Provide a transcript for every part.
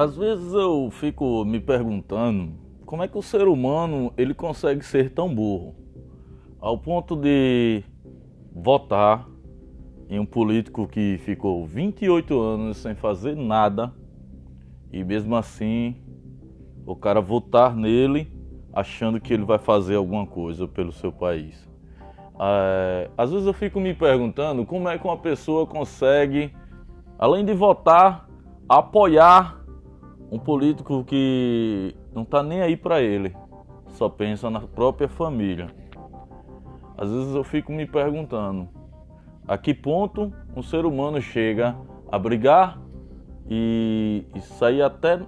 Às vezes eu fico me perguntando como é que o ser humano ele consegue ser tão burro ao ponto de votar em um político que ficou 28 anos sem fazer nada e mesmo assim o cara votar nele achando que ele vai fazer alguma coisa pelo seu país. É, às vezes eu fico me perguntando como é que uma pessoa consegue, além de votar, apoiar um político que não está nem aí para ele, só pensa na própria família. Às vezes eu fico me perguntando a que ponto um ser humano chega a brigar e, e sair até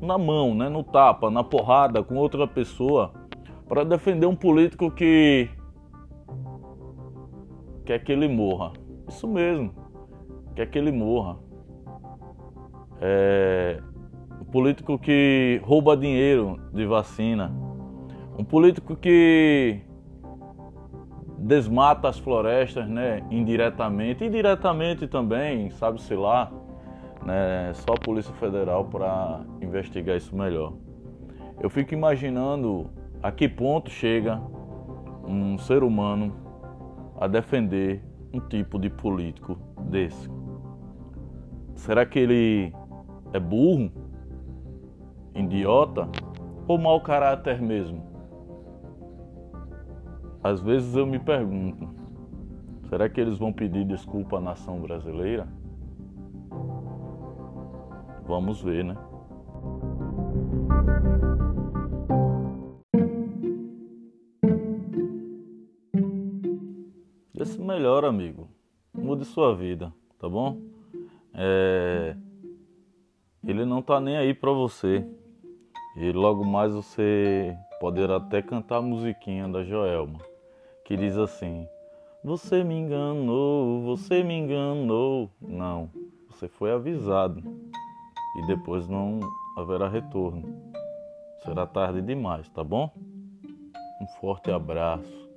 na mão, né, no tapa, na porrada com outra pessoa para defender um político que quer que ele morra. Isso mesmo, quer que ele morra. É, um político que rouba dinheiro de vacina, um político que desmata as florestas, né, indiretamente, indiretamente também, sabe-se lá, né, só a Polícia Federal para investigar isso melhor. Eu fico imaginando a que ponto chega um ser humano a defender um tipo de político desse. Será que ele é burro, idiota ou mau caráter mesmo? Às vezes eu me pergunto: será que eles vão pedir desculpa à nação brasileira? Vamos ver, né? Esse melhor, amigo. Mude sua vida, tá bom? É ele não tá nem aí para você. E logo mais você poderá até cantar a musiquinha da Joelma, que diz assim: Você me enganou, você me enganou. Não, você foi avisado e depois não haverá retorno. Será tarde demais, tá bom? Um forte abraço.